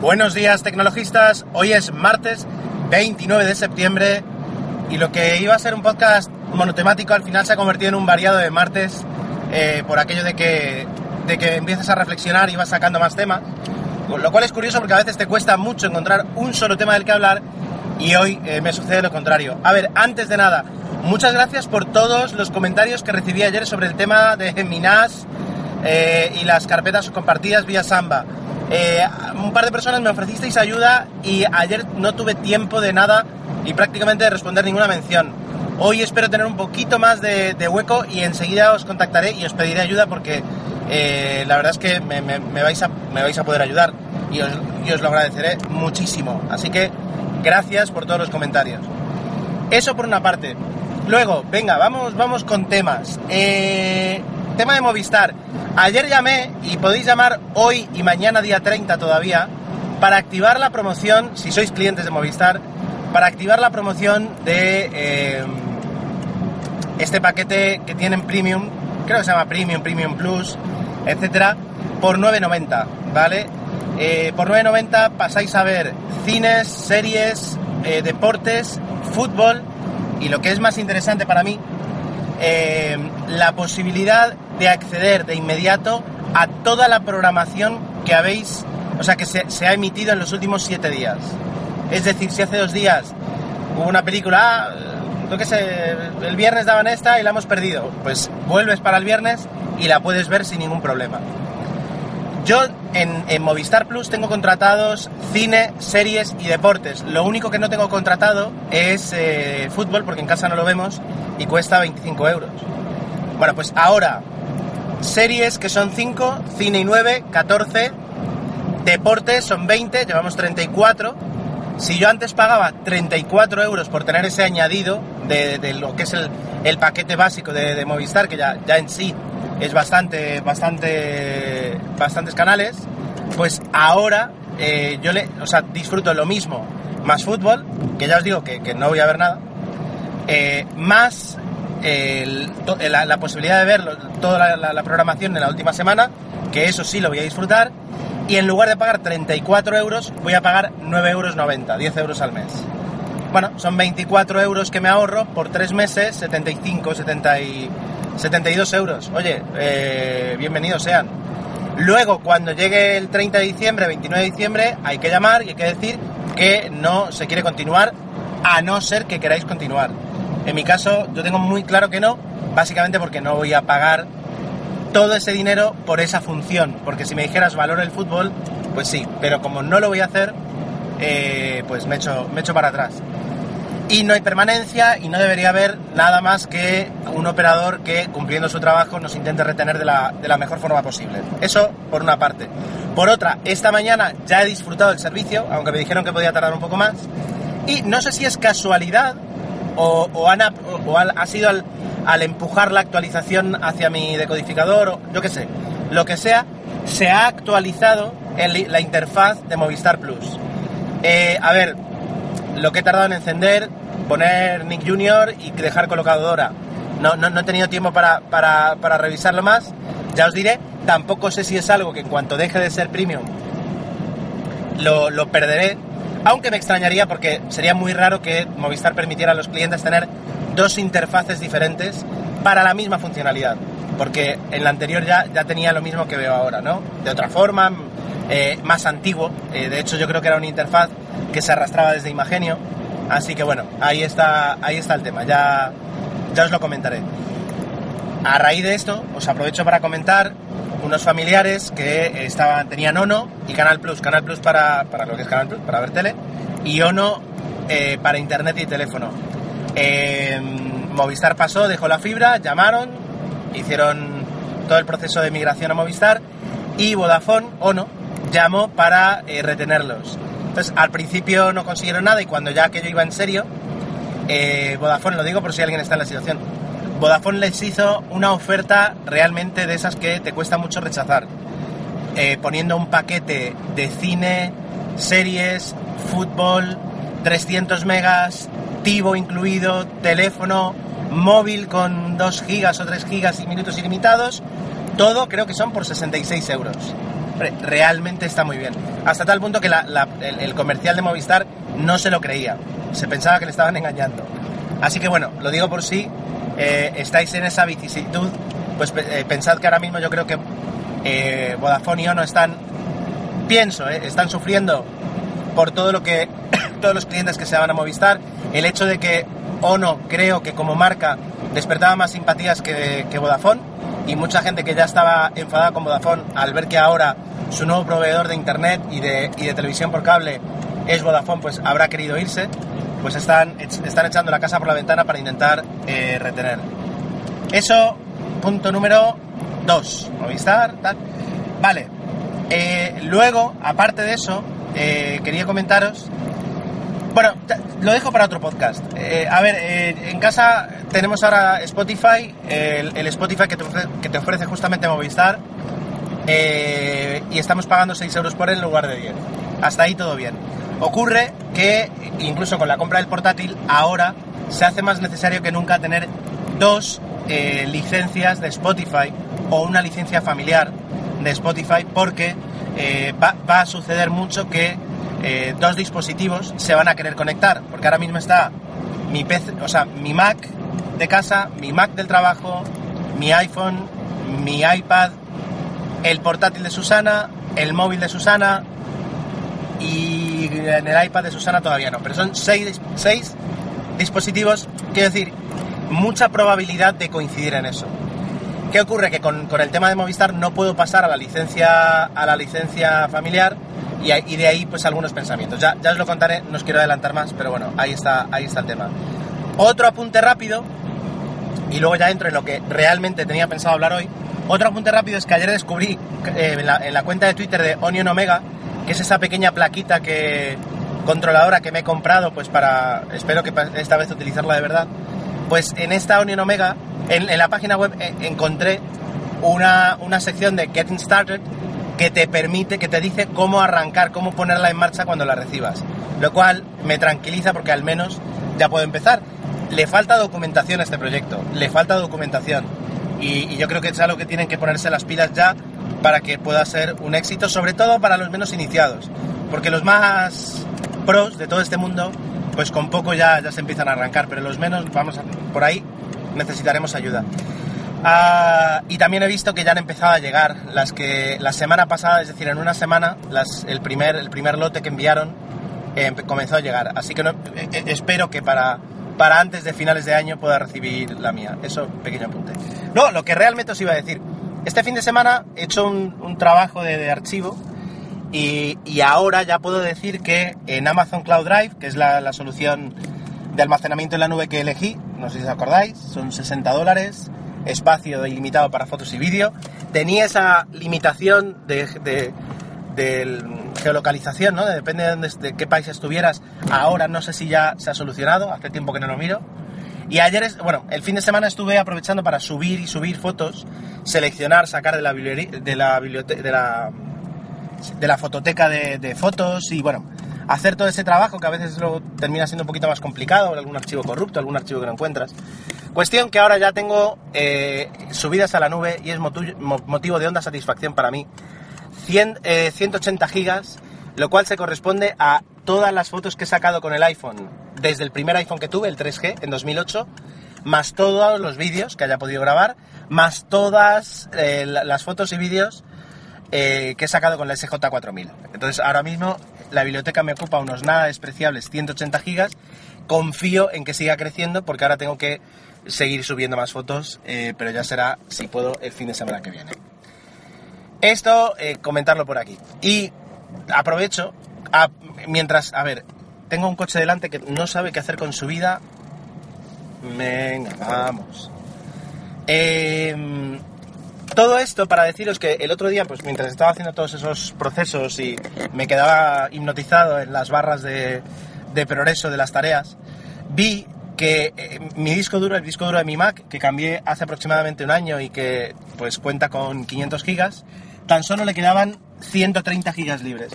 Buenos días tecnologistas, hoy es martes 29 de septiembre y lo que iba a ser un podcast monotemático al final se ha convertido en un variado de martes eh, por aquello de que, de que empiezas a reflexionar y vas sacando más temas, lo cual es curioso porque a veces te cuesta mucho encontrar un solo tema del que hablar y hoy eh, me sucede lo contrario. A ver, antes de nada, muchas gracias por todos los comentarios que recibí ayer sobre el tema de Minas eh, y las carpetas compartidas vía Samba. Eh, un par de personas me ofrecisteis ayuda y ayer no tuve tiempo de nada y prácticamente de responder ninguna mención. Hoy espero tener un poquito más de, hueco y enseguida os contactaré y os pediré ayuda porque eh, la verdad es que me, vais a, me, vais a, poder ayudar y os, os lo agradeceré muchísimo. Así que gracias por todos los comentarios. Eso por una parte. Luego, venga, vamos, vamos con temas. Eh, tema de Movistar. Ayer llamé y podéis llamar hoy y mañana día 30 todavía para activar la promoción, si sois clientes de Movistar, para activar la promoción de eh, este paquete que tienen Premium, creo que se llama Premium, Premium Plus, etcétera, por 9.90, ¿vale? Eh, por 9.90 pasáis a ver cines, series, eh, deportes, fútbol y lo que es más interesante para mí, la posibilidad de acceder de inmediato a toda la programación que habéis, o sea, que se, ha emitido en los últimos siete días. Es decir, si hace dos días hubo una película, ah, yo qué sé, el viernes daban esta y la hemos perdido, pues vuelves para el viernes y la puedes ver sin ningún problema. Yo en, Movistar Plus tengo contratados cine, series y deportes. Lo único que no tengo contratado es eh, fútbol, porque en casa no lo vemos y cuesta 25 euros. Bueno, pues ahora Series que son 5, cine y 9, 14. Deportes son 20, llevamos 34. Si yo antes pagaba 34 euros por tener ese añadido de, lo que es el, paquete básico de, Movistar, que ya, ya en sí es bastante, bastante, bastantes canales, pues ahora eh, yo le, o sea, disfruto lo mismo, más fútbol, que ya os digo que, no voy a ver nada, eh, más la, posibilidad de ver toda la, programación en la última semana, que eso sí lo voy a disfrutar, y en lugar de pagar 34 euros, voy a pagar 9,90 euros, 10 euros al mes. Bueno, son 24 euros que me ahorro por 3 meses, 75, 70 y 72 euros. Oye, eh, bienvenidos sean. Luego, cuando llegue el 30 de diciembre, 29 de diciembre, hay que llamar y hay que decir que no se quiere continuar, a no ser que queráis continuar. En mi caso, yo tengo muy claro que no, básicamente porque no voy a pagar todo ese dinero por esa función. Porque si me dijeras valor el fútbol, pues sí, pero como no lo voy a hacer, eh, pues me echo, me echo para atrás. Y no hay permanencia y no debería haber nada más que un operador que, cumpliendo su trabajo, nos intente retener de la, de la mejor forma posible. Eso por una parte. Por otra, esta mañana ya he disfrutado del servicio, aunque me dijeron que podía tardar un poco más. Y no sé si es casualidad o, ha sido al, empujar la actualización hacia mi decodificador, o yo qué sé, lo que sea, se ha actualizado la interfaz de Movistar Plus. Eh, a ver, lo que he tardado en encender, poner Nick Junior y dejar colocado Dora. No, no, he tenido tiempo para, revisarlo más. Ya os diré, tampoco sé si es algo que en cuanto deje de ser premium lo, lo perderé aunque me extrañaría porque sería muy raro que Movistar permitiera a los clientes tener dos interfaces diferentes para la misma funcionalidad. Porque en la anterior ya, ya tenía lo mismo que veo ahora, ¿no? De otra forma, eh, más antiguo. Eh, de hecho, yo creo que era una interfaz que se arrastraba desde Imagenio. Así que bueno, ahí está, ahí está el tema. Ya, ya os lo comentaré. A raíz de esto, os aprovecho para comentar unos familiares que estaban, tenían Ono y Canal Plus. Canal Plus para, para lo que es Canal Plus, para ver tele, y Ono eh, para internet y teléfono. Eh, Movistar pasó, dejó la fibra, llamaron, hicieron todo el proceso de migración a Movistar y Vodafone, Ono, llamó para eh, retenerlos. Entonces, al principio no consiguieron nada y cuando ya aquello iba en serio, eh, Vodafone, lo digo por si alguien está en la situación, Vodafone les hizo una oferta realmente de esas que te cuesta mucho rechazar, eh, poniendo un paquete de cine, series, fútbol, 300 megas, Tivo incluido, teléfono, móvil con 2 gigas o 3 gigas y minutos ilimitados, todo creo que son por 66 euros. Realmente está muy bien. Hasta tal punto que el, comercial de Movistar no se lo creía. Se pensaba que le estaban engañando. Así que bueno, lo digo por si eh, estáis en esa vicisitud, pues eh, pensad que ahora mismo yo creo que eh, Vodafone y Ono están, pienso, están sufriendo por todo lo que todos los clientes que se van a Movistar. El hecho de que Ono creo que como marca despertaba más simpatías que, que Vodafone y mucha gente que ya estaba enfadada con Vodafone al ver que ahora su nuevo proveedor de internet y de, y de televisión por cable es Vodafone, pues habrá querido irse, pues están, están echando la casa por la ventana para intentar eh, retener. Eso, punto número 2, Movistar, tal. Vale, eh, luego, aparte de eso, eh, quería comentaros bueno, lo dejo para otro podcast. Eh, a ver, eh, en casa tenemos ahora Spotify, el, Spotify que te, ofrece, justamente Movistar, eh, y estamos pagando 6 euros por él en lugar de 10. Hasta ahí todo bien. Ocurre que incluso con la compra del portátil, ahora se hace más necesario que nunca tener dos licencias de Spotify o una licencia familiar de Spotify porque va a suceder mucho que eh, dos dispositivos se van a querer conectar, porque ahora mismo está mi PC, o sea, mi Mac de casa, mi Mac del trabajo, mi iPhone, mi iPad, el portátil de Susana, el móvil de Susana y en el iPad de Susana todavía no, pero son seis, seis dispositivos, quiero decir, mucha probabilidad de coincidir en eso. ¿Qué ocurre? Que con, con, el tema de Movistar no puedo pasar a la licencia, a la licencia familiar y, de ahí pues algunos pensamientos. Ya, ya os lo contaré, no os quiero adelantar más, pero bueno, ahí está, ahí está el tema. Otro apunte rápido, y luego ya entro en lo que realmente tenía pensado hablar hoy. Otro apunte rápido es que ayer descubrí eh, en, la, cuenta de Twitter de Onion Omega, que es esa pequeña plaquita que controladora que me he comprado, pues para, espero que esta vez utilizarla de verdad, pues en esta Onion Omega, en, la página web eh, encontré una, una sección de Getting Started que te permite, que te dice cómo arrancar, cómo ponerla en marcha cuando la recibas. Lo cual me tranquiliza porque al menos ya puedo empezar. Le falta documentación a este proyecto, le falta documentación. Y, yo creo que es algo que tienen que ponerse las pilas ya para que pueda ser un éxito, sobre todo para los menos iniciados. Porque los más pros de todo este mundo, pues con poco ya, ya se empiezan a arrancar, pero los menos, vamos a, por ahí, necesitaremos ayuda. Ah, y también he visto que ya han empezado a llegar las que la semana pasada, es decir, en una semana, las, el, primer, el primer lote que enviaron eh, comenzó a llegar. Así que eh, eh, espero que para, para antes de finales de año pueda recibir la mía. Eso, pequeño apunte. No, lo que realmente os iba a decir. Este fin de semana he hecho un, trabajo de, archivo y, ahora ya puedo decir que en Amazon Cloud Drive, que es la, la solución de almacenamiento en la nube que elegí, no sé si os acordáis, son 60 dólares espacio ilimitado para fotos y vídeo. Tenía esa limitación de, geolocalización, ¿no? depende de, qué país estuvieras. Ahora no sé si ya se ha solucionado, hace tiempo que no lo miro. Y ayer, es, bueno, el fin de semana estuve aprovechando para subir y subir fotos, seleccionar, sacar de la biblioteca, de la, de la, de la fototeca de, de, fotos y bueno, hacer todo ese trabajo que a veces luego termina siendo un poquito más complicado, algún archivo corrupto, algún archivo que no encuentras. Cuestión que ahora ya tengo eh, subidas a la nube y es motivo de honda satisfacción para mí. 180 eh, gigas, lo cual se corresponde a todas las fotos que he sacado con el iPhone, desde el primer iPhone que tuve, el 3G, en 2008, más todos los vídeos que haya podido grabar, más todas eh, las fotos y vídeos que he sacado con la SJ4000. Entonces ahora mismo la biblioteca me ocupa unos nada despreciables 180 gigas. Confío en que siga creciendo porque ahora tengo que seguir subiendo más fotos, eh, pero ya será, si puedo, el fin de semana que viene. Esto, eh, comentarlo por aquí. Y aprovecho, mientras, a ver, tengo un coche delante que no sabe qué hacer con su vida. Venga, vamos. Em, Todo esto para deciros que el otro día, pues mientras estaba haciendo todos esos procesos y me quedaba hipnotizado en las barras de, progreso de las tareas, vi que eh, mi disco duro, el disco duro de mi Mac, que cambié hace aproximadamente un año y que pues cuenta con 500 gigas, tan solo le quedaban 130 gigas libres.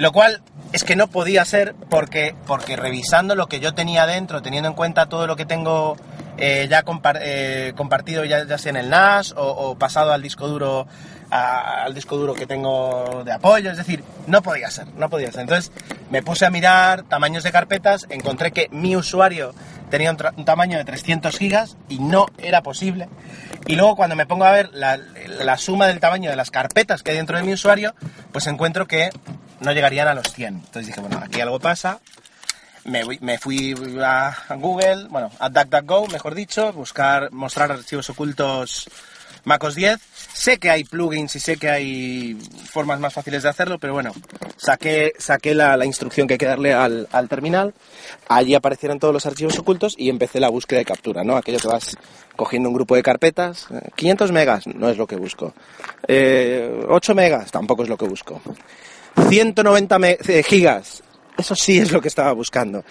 Lo cual es que no podía ser porque, porque revisando lo que yo tenía dentro, teniendo en cuenta todo lo que tengo eh, ya eh, compartido ya, sea en el NAS o, pasado al disco duro al disco duro que tengo de apoyo, es decir, no podía ser, no podía ser. Entonces me puse a mirar tamaños de carpetas, encontré que mi usuario tenía un, tamaño de 300 gigas y no era posible. Y luego cuando me pongo a ver la, la, suma del tamaño de las carpetas que hay dentro de mi usuario, pues encuentro que no llegarían a los 100. Entonces dije, bueno, aquí algo pasa, me, fui a, Google, bueno, a DuckDuckGo, mejor dicho, buscar, mostrar archivos ocultos MacOS 10. Sé que hay plugins y sé que hay formas más fáciles de hacerlo, pero bueno, saqué, saqué la, instrucción que hay que darle al, terminal. Allí aparecieron todos los archivos ocultos y empecé la búsqueda de captura, ¿no? Aquello que vas cogiendo un grupo de carpetas. 500 megas, no es lo que busco. 8 eh, megas, tampoco es lo que busco. 190 eh, gigas, eso sí es lo que estaba buscando.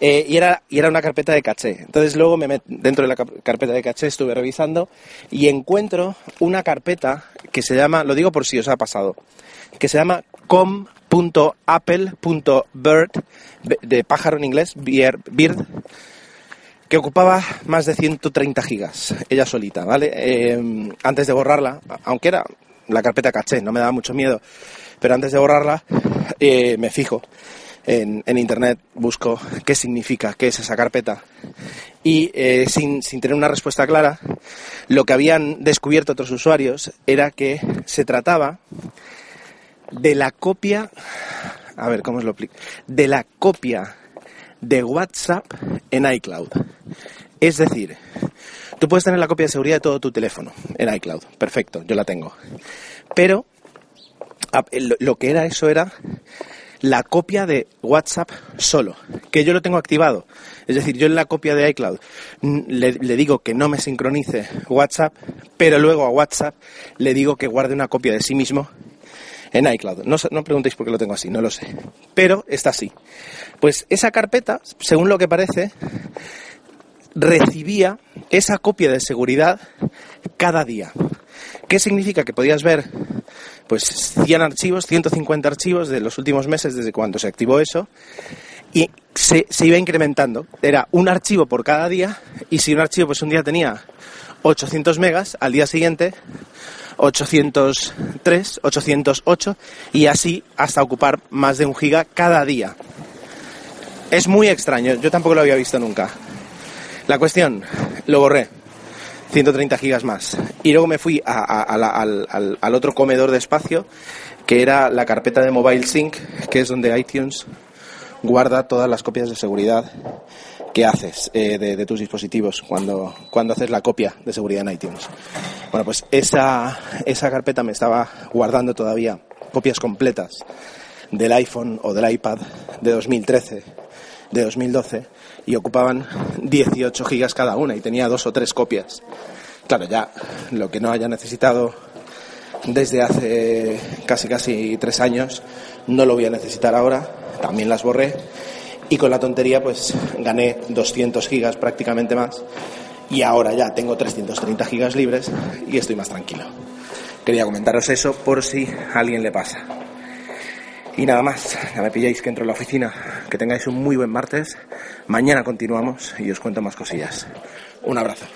Eh, y, era, y era una carpeta de caché. Entonces luego me dentro de la carpeta de caché estuve revisando y encuentro una carpeta que se llama, lo digo por si os ha pasado, que se llama com.apple.bird, de pájaro en inglés, bird, que ocupaba más de 130 gigas, ella solita, ¿vale? Eh, antes de borrarla, aunque era la carpeta caché, no me daba mucho miedo, pero antes de borrarla eh, me fijo en, internet, busco qué significa, qué es esa carpeta. Y eh, sin, tener una respuesta clara, lo que habían descubierto otros usuarios era que se trataba de la copia, a ver cómo os lo explico, de la copia de WhatsApp en iCloud. Es decir, tú puedes tener la copia de seguridad de todo tu teléfono en iCloud. Perfecto, yo la tengo. Pero lo que era eso era la copia de WhatsApp solo, que yo lo tengo activado. Es decir, yo en la copia de iCloud le, digo que no me sincronice WhatsApp, pero luego a WhatsApp le digo que guarde una copia de sí mismo en iCloud. No, no preguntéis por qué lo tengo así, no lo sé. Pero está así. Pues esa carpeta, según lo que parece, recibía esa copia de seguridad cada día. ¿Qué significa? Que podías ver pues 100 archivos, 150 archivos de los últimos meses desde cuando se activó eso y se, iba incrementando. Era un archivo por cada día y si un archivo pues un día tenía 800 megas, al día siguiente 803, 808 y así hasta ocupar más de un giga cada día. Es muy extraño, yo tampoco lo había visto nunca. La cuestión, lo borré. 130 gigas más. Y luego me fui al, otro comedor de espacio, que era la carpeta de Mobile Sync, que es donde iTunes guarda todas las copias de seguridad que haces eh, de, tus dispositivos cuando, cuando haces la copia de seguridad en iTunes. Bueno, pues esa, esa carpeta me estaba guardando todavía copias completas del iPhone o del iPad de 2013, de 2012 y ocupaban 18 gigas cada una y tenía dos o tres copias. Claro, ya lo que no haya necesitado desde hace casi casi tres años no lo voy a necesitar ahora, también las borré y con la tontería pues gané 200 gigas prácticamente más y ahora ya tengo 330 gigas libres y estoy más tranquilo. Quería comentaros eso por si a alguien le pasa. Y nada más, ya me pilláis que entro en la oficina. Que tengáis un muy buen martes. Mañana continuamos y os cuento más cosillas. Un abrazo.